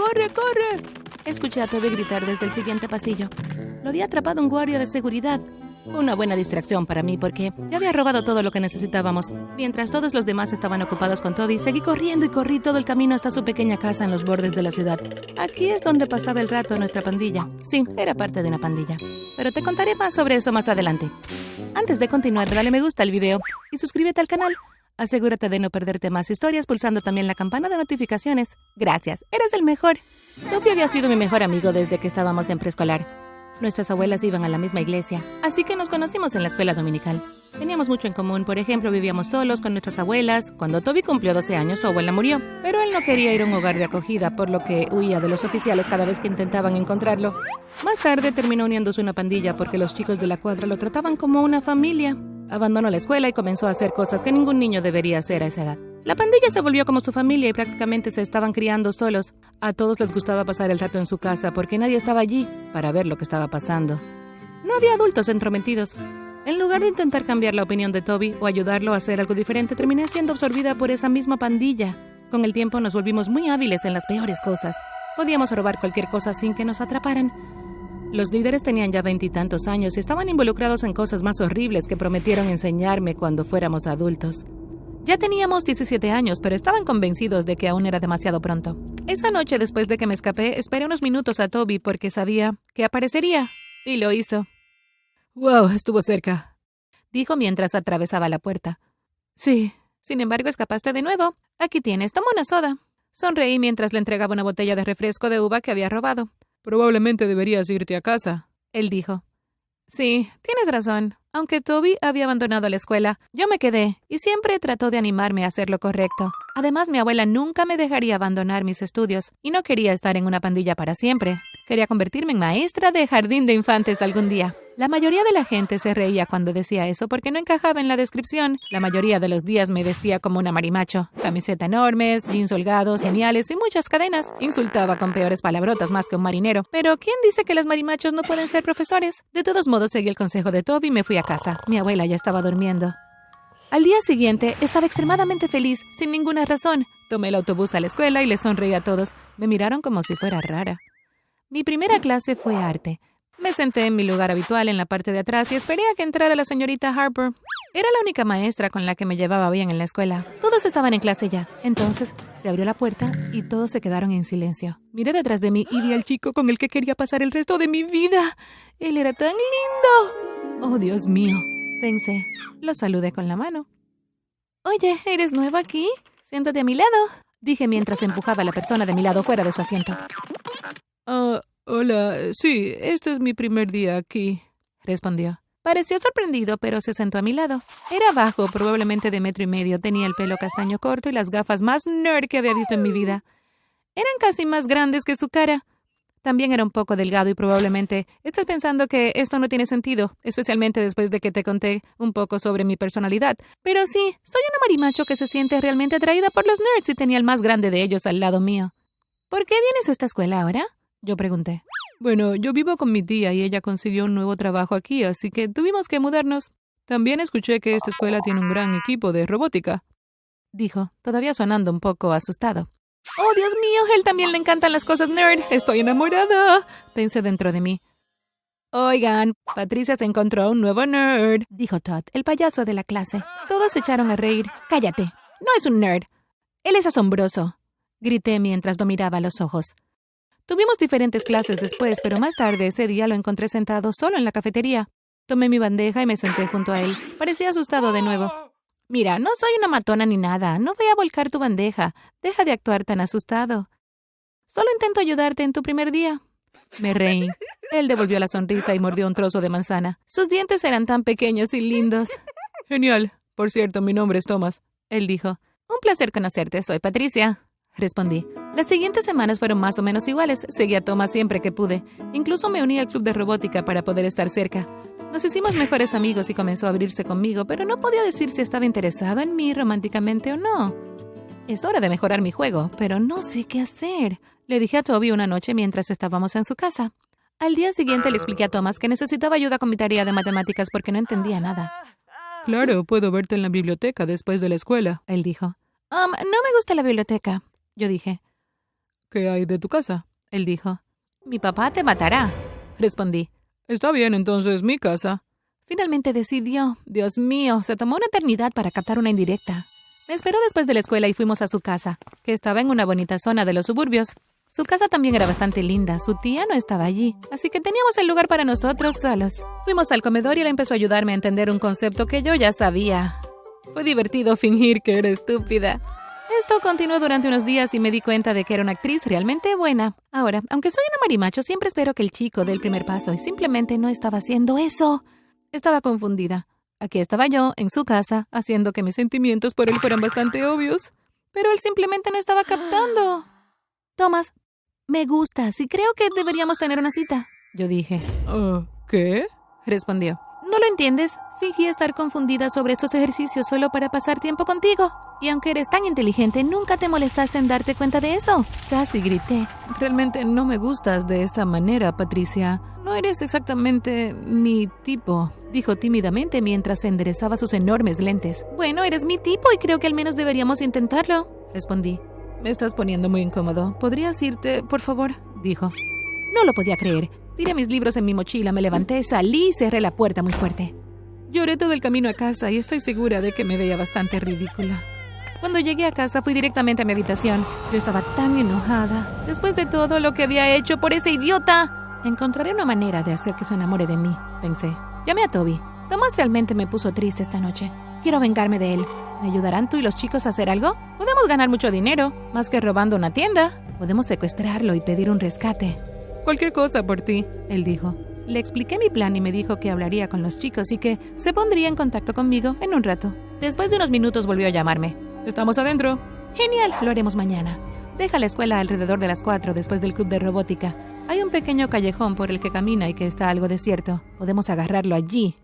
¡Corre, corre! Escuché a Toby gritar desde el siguiente pasillo. Lo había atrapado un guardia de seguridad. Una buena distracción para mí porque ya había robado todo lo que necesitábamos. Mientras todos los demás estaban ocupados con Toby, seguí corriendo y corrí todo el camino hasta su pequeña casa en los bordes de la ciudad. Aquí es donde pasaba el rato nuestra pandilla. Sí, era parte de una pandilla. Pero te contaré más sobre eso más adelante. Antes de continuar, dale me gusta al video y suscríbete al canal. Asegúrate de no perderte más historias pulsando también la campana de notificaciones. Gracias, eres el mejor. Toby había sido mi mejor amigo desde que estábamos en preescolar. Nuestras abuelas iban a la misma iglesia, así que nos conocimos en la escuela dominical. Teníamos mucho en común, por ejemplo, vivíamos solos con nuestras abuelas. Cuando Toby cumplió 12 años, su abuela murió, pero él no quería ir a un hogar de acogida, por lo que huía de los oficiales cada vez que intentaban encontrarlo. Más tarde terminó uniéndose una pandilla porque los chicos de la cuadra lo trataban como una familia. Abandonó la escuela y comenzó a hacer cosas que ningún niño debería hacer a esa edad. La pandilla se volvió como su familia y prácticamente se estaban criando solos. A todos les gustaba pasar el rato en su casa porque nadie estaba allí para ver lo que estaba pasando. No había adultos entrometidos. En lugar de intentar cambiar la opinión de Toby o ayudarlo a hacer algo diferente, terminé siendo absorbida por esa misma pandilla. Con el tiempo nos volvimos muy hábiles en las peores cosas. Podíamos robar cualquier cosa sin que nos atraparan. Los líderes tenían ya veintitantos años y estaban involucrados en cosas más horribles que prometieron enseñarme cuando fuéramos adultos. Ya teníamos 17 años, pero estaban convencidos de que aún era demasiado pronto. Esa noche, después de que me escapé, esperé unos minutos a Toby porque sabía que aparecería. Y lo hizo. Wow, estuvo cerca, dijo mientras atravesaba la puerta. Sí, sin embargo, escapaste de nuevo. Aquí tienes, toma una soda. Sonreí mientras le entregaba una botella de refresco de uva que había robado. Probablemente deberías irte a casa, él dijo. Sí, tienes razón. Aunque Toby había abandonado la escuela, yo me quedé y siempre trató de animarme a hacer lo correcto. Además, mi abuela nunca me dejaría abandonar mis estudios y no quería estar en una pandilla para siempre. Quería convertirme en maestra de jardín de infantes algún día. La mayoría de la gente se reía cuando decía eso porque no encajaba en la descripción. La mayoría de los días me vestía como una marimacho. Camiseta enormes, jeans holgados, geniales y muchas cadenas. Insultaba con peores palabrotas más que un marinero. Pero ¿quién dice que los marimachos no pueden ser profesores? De todos modos, seguí el consejo de Toby y me fui a casa. Mi abuela ya estaba durmiendo. Al día siguiente estaba extremadamente feliz, sin ninguna razón. Tomé el autobús a la escuela y le sonreí a todos. Me miraron como si fuera rara. Mi primera clase fue arte. Me senté en mi lugar habitual en la parte de atrás y esperé a que entrara la señorita Harper. Era la única maestra con la que me llevaba bien en la escuela. Todos estaban en clase ya. Entonces se abrió la puerta y todos se quedaron en silencio. Miré detrás de mí y vi al chico con el que quería pasar el resto de mi vida. Él era tan lindo. Oh, Dios mío, pensé. Lo saludé con la mano. Oye, ¿eres nuevo aquí? Siéntate a mi lado, dije mientras empujaba a la persona de mi lado fuera de su asiento. Ah, Hola, sí, este es mi primer día aquí, respondió. Pareció sorprendido, pero se sentó a mi lado. Era bajo, probablemente de metro y medio, tenía el pelo castaño corto y las gafas más nerd que había visto en mi vida. Eran casi más grandes que su cara. También era un poco delgado y probablemente estás pensando que esto no tiene sentido, especialmente después de que te conté un poco sobre mi personalidad. Pero sí, soy una marimacho que se siente realmente atraída por los nerds y tenía el más grande de ellos al lado mío. ¿Por qué vienes a esta escuela ahora? Yo pregunté. Bueno, yo vivo con mi tía y ella consiguió un nuevo trabajo aquí, así que tuvimos que mudarnos. También escuché que esta escuela tiene un gran equipo de robótica. Dijo, todavía sonando un poco asustado. Oh, Dios mío, él también le encantan las cosas nerd. Estoy enamorada. Pensé dentro de mí. Oigan, Patricia se encontró a un nuevo nerd, dijo Todd, el payaso de la clase. Todos se echaron a reír. Cállate. No es un nerd. Él es asombroso. Grité mientras lo miraba a los ojos. Tuvimos diferentes clases después, pero más tarde ese día lo encontré sentado solo en la cafetería. Tomé mi bandeja y me senté junto a él. Parecía asustado de nuevo. Mira, no soy una matona ni nada. No voy a volcar tu bandeja. Deja de actuar tan asustado. Solo intento ayudarte en tu primer día. Me reí. Él devolvió la sonrisa y mordió un trozo de manzana. Sus dientes eran tan pequeños y lindos. Genial. Por cierto, mi nombre es Thomas. Él dijo. Un placer conocerte. Soy Patricia respondí. Las siguientes semanas fueron más o menos iguales. Seguí a Thomas siempre que pude. Incluso me uní al club de robótica para poder estar cerca. Nos hicimos mejores amigos y comenzó a abrirse conmigo, pero no podía decir si estaba interesado en mí románticamente o no. Es hora de mejorar mi juego, pero no sé qué hacer. Le dije a Toby una noche mientras estábamos en su casa. Al día siguiente le expliqué a Thomas que necesitaba ayuda con mi tarea de matemáticas porque no entendía nada. Claro, puedo verte en la biblioteca después de la escuela, él dijo. Um, no me gusta la biblioteca, yo dije. ¿Qué hay de tu casa? Él dijo. Mi papá te matará, respondí. Está bien, entonces mi casa. Finalmente decidió. Dios mío, se tomó una eternidad para captar una indirecta. Me esperó después de la escuela y fuimos a su casa, que estaba en una bonita zona de los suburbios. Su casa también era bastante linda, su tía no estaba allí, así que teníamos el lugar para nosotros solos. Fuimos al comedor y él empezó a ayudarme a entender un concepto que yo ya sabía. Fue divertido fingir que era estúpida. Esto continuó durante unos días y me di cuenta de que era una actriz realmente buena. Ahora, aunque soy una marimacho, siempre espero que el chico dé el primer paso y simplemente no estaba haciendo eso. Estaba confundida. Aquí estaba yo, en su casa, haciendo que mis sentimientos por él fueran bastante obvios. Pero él simplemente no estaba captando. Thomas, me gustas y creo que deberíamos tener una cita. Yo dije. Uh, ¿Qué? Respondió. ¿No lo entiendes? Fingí estar confundida sobre estos ejercicios solo para pasar tiempo contigo. Y aunque eres tan inteligente, nunca te molestaste en darte cuenta de eso. Casi grité. Realmente no me gustas de esta manera, Patricia. No eres exactamente mi tipo, dijo tímidamente mientras enderezaba sus enormes lentes. Bueno, eres mi tipo y creo que al menos deberíamos intentarlo, respondí. Me estás poniendo muy incómodo. ¿Podrías irte, por favor? dijo. No lo podía creer. Tiré mis libros en mi mochila, me levanté, salí y cerré la puerta muy fuerte. Lloré todo el camino a casa y estoy segura de que me veía bastante ridícula. Cuando llegué a casa fui directamente a mi habitación. Yo estaba tan enojada. Después de todo lo que había hecho por ese idiota, encontraré una manera de hacer que se enamore de mí, pensé. Llamé a Toby. Tomás realmente me puso triste esta noche. Quiero vengarme de él. ¿Me ayudarán tú y los chicos a hacer algo? Podemos ganar mucho dinero, más que robando una tienda. Podemos secuestrarlo y pedir un rescate. Cualquier cosa por ti, él dijo. Le expliqué mi plan y me dijo que hablaría con los chicos y que se pondría en contacto conmigo en un rato. Después de unos minutos volvió a llamarme. Estamos adentro. Genial, lo haremos mañana. Deja la escuela alrededor de las cuatro después del club de robótica. Hay un pequeño callejón por el que camina y que está algo desierto. Podemos agarrarlo allí.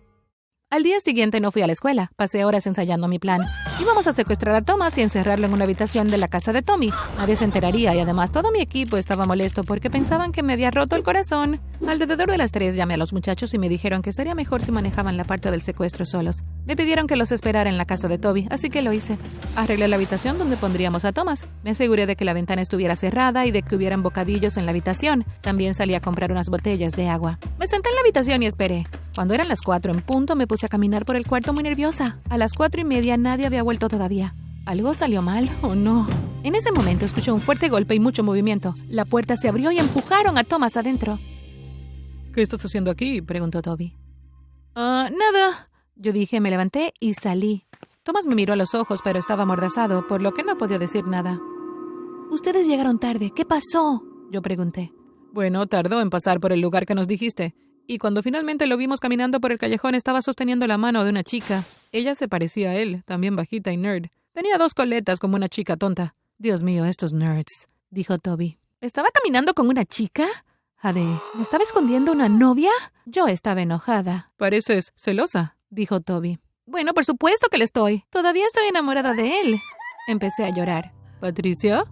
Al día siguiente no fui a la escuela. Pasé horas ensayando mi plan. Íbamos a secuestrar a Thomas y encerrarlo en una habitación de la casa de Tommy. Nadie se enteraría y además todo mi equipo estaba molesto porque pensaban que me había roto el corazón. Alrededor de las tres llamé a los muchachos y me dijeron que sería mejor si manejaban la parte del secuestro solos. Me pidieron que los esperara en la casa de Toby, así que lo hice. Arreglé la habitación donde pondríamos a Thomas. Me aseguré de que la ventana estuviera cerrada y de que hubieran bocadillos en la habitación. También salí a comprar unas botellas de agua. Me senté en la habitación y esperé. Cuando eran las cuatro en punto, me puse a caminar por el cuarto muy nerviosa. A las cuatro y media nadie había vuelto todavía. ¿Algo salió mal o no? En ese momento escuché un fuerte golpe y mucho movimiento. La puerta se abrió y empujaron a Thomas adentro. ¿Qué estás haciendo aquí? preguntó Toby. Ah, nada. Yo dije, me levanté y salí. Thomas me miró a los ojos, pero estaba amordazado, por lo que no podía decir nada. Ustedes llegaron tarde. ¿Qué pasó? Yo pregunté. Bueno, tardó en pasar por el lugar que nos dijiste. Y cuando finalmente lo vimos caminando por el callejón estaba sosteniendo la mano de una chica. Ella se parecía a él, también bajita y nerd. Tenía dos coletas como una chica tonta. Dios mío, estos nerds, dijo Toby. ¿Estaba caminando con una chica? Jade, ¿me estaba escondiendo una novia? Yo estaba enojada. Pareces celosa dijo Toby. Bueno, por supuesto que le estoy. Todavía estoy enamorada de él. Empecé a llorar. ¿Patricia?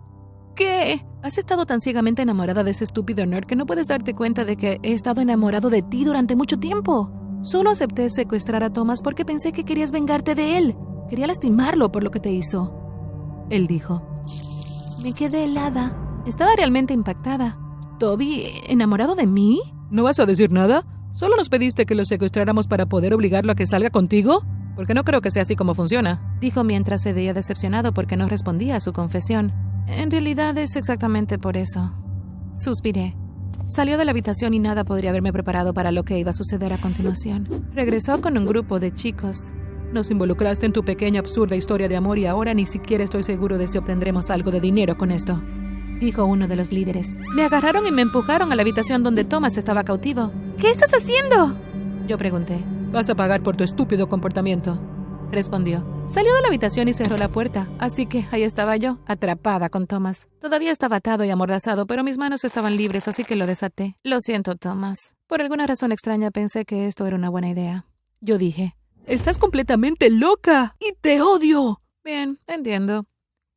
¿Qué? Has estado tan ciegamente enamorada de ese estúpido nerd que no puedes darte cuenta de que he estado enamorado de ti durante mucho tiempo. Solo acepté secuestrar a Thomas porque pensé que querías vengarte de él. Quería lastimarlo por lo que te hizo. Él dijo. Me quedé helada. Estaba realmente impactada. ¿Toby, enamorado de mí? ¿No vas a decir nada? ¿Solo nos pediste que lo secuestráramos para poder obligarlo a que salga contigo? Porque no creo que sea así como funciona. Dijo mientras se veía decepcionado porque no respondía a su confesión. En realidad es exactamente por eso. Suspiré. Salió de la habitación y nada podría haberme preparado para lo que iba a suceder a continuación. Regresó con un grupo de chicos. Nos involucraste en tu pequeña absurda historia de amor y ahora ni siquiera estoy seguro de si obtendremos algo de dinero con esto dijo uno de los líderes. Me agarraron y me empujaron a la habitación donde Thomas estaba cautivo. ¿Qué estás haciendo? Yo pregunté. Vas a pagar por tu estúpido comportamiento, respondió. Salió de la habitación y cerró la puerta, así que ahí estaba yo, atrapada con Thomas. Todavía estaba atado y amordazado, pero mis manos estaban libres, así que lo desaté. Lo siento, Thomas. Por alguna razón extraña pensé que esto era una buena idea. Yo dije, Estás completamente loca y te odio. Bien, entiendo.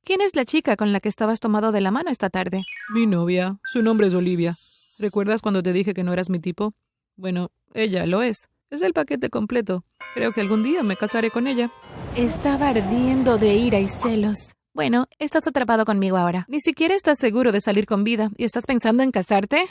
¿Quién es la chica con la que estabas tomado de la mano esta tarde? Mi novia. Su nombre es Olivia. ¿Recuerdas cuando te dije que no eras mi tipo? Bueno, ella lo es. Es el paquete completo. Creo que algún día me casaré con ella. Estaba ardiendo de ira y celos. Bueno, estás atrapado conmigo ahora. Ni siquiera estás seguro de salir con vida y estás pensando en casarte.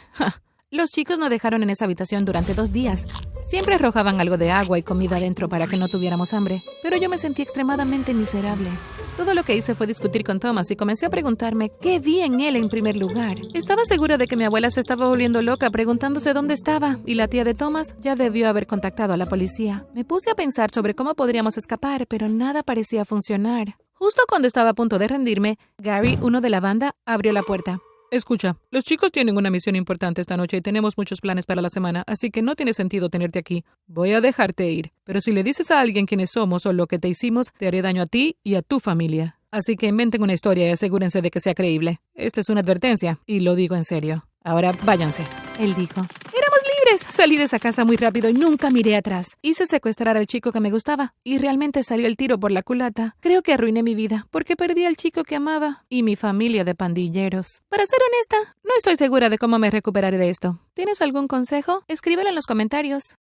Los chicos no dejaron en esa habitación durante dos días. Siempre arrojaban algo de agua y comida dentro para que no tuviéramos hambre, pero yo me sentí extremadamente miserable. Todo lo que hice fue discutir con Thomas y comencé a preguntarme qué vi en él en primer lugar. Estaba segura de que mi abuela se estaba volviendo loca preguntándose dónde estaba y la tía de Thomas ya debió haber contactado a la policía. Me puse a pensar sobre cómo podríamos escapar, pero nada parecía funcionar. Justo cuando estaba a punto de rendirme, Gary, uno de la banda, abrió la puerta. Escucha, los chicos tienen una misión importante esta noche y tenemos muchos planes para la semana, así que no tiene sentido tenerte aquí. Voy a dejarte ir, pero si le dices a alguien quiénes somos o lo que te hicimos, te haré daño a ti y a tu familia. Así que inventen una historia y asegúrense de que sea creíble. Esta es una advertencia, y lo digo en serio. Ahora váyanse. Él dijo. Salí de esa casa muy rápido y nunca miré atrás. Hice secuestrar al chico que me gustaba y realmente salió el tiro por la culata. Creo que arruiné mi vida porque perdí al chico que amaba y mi familia de pandilleros. Para ser honesta, no estoy segura de cómo me recuperaré de esto. ¿Tienes algún consejo? Escríbelo en los comentarios.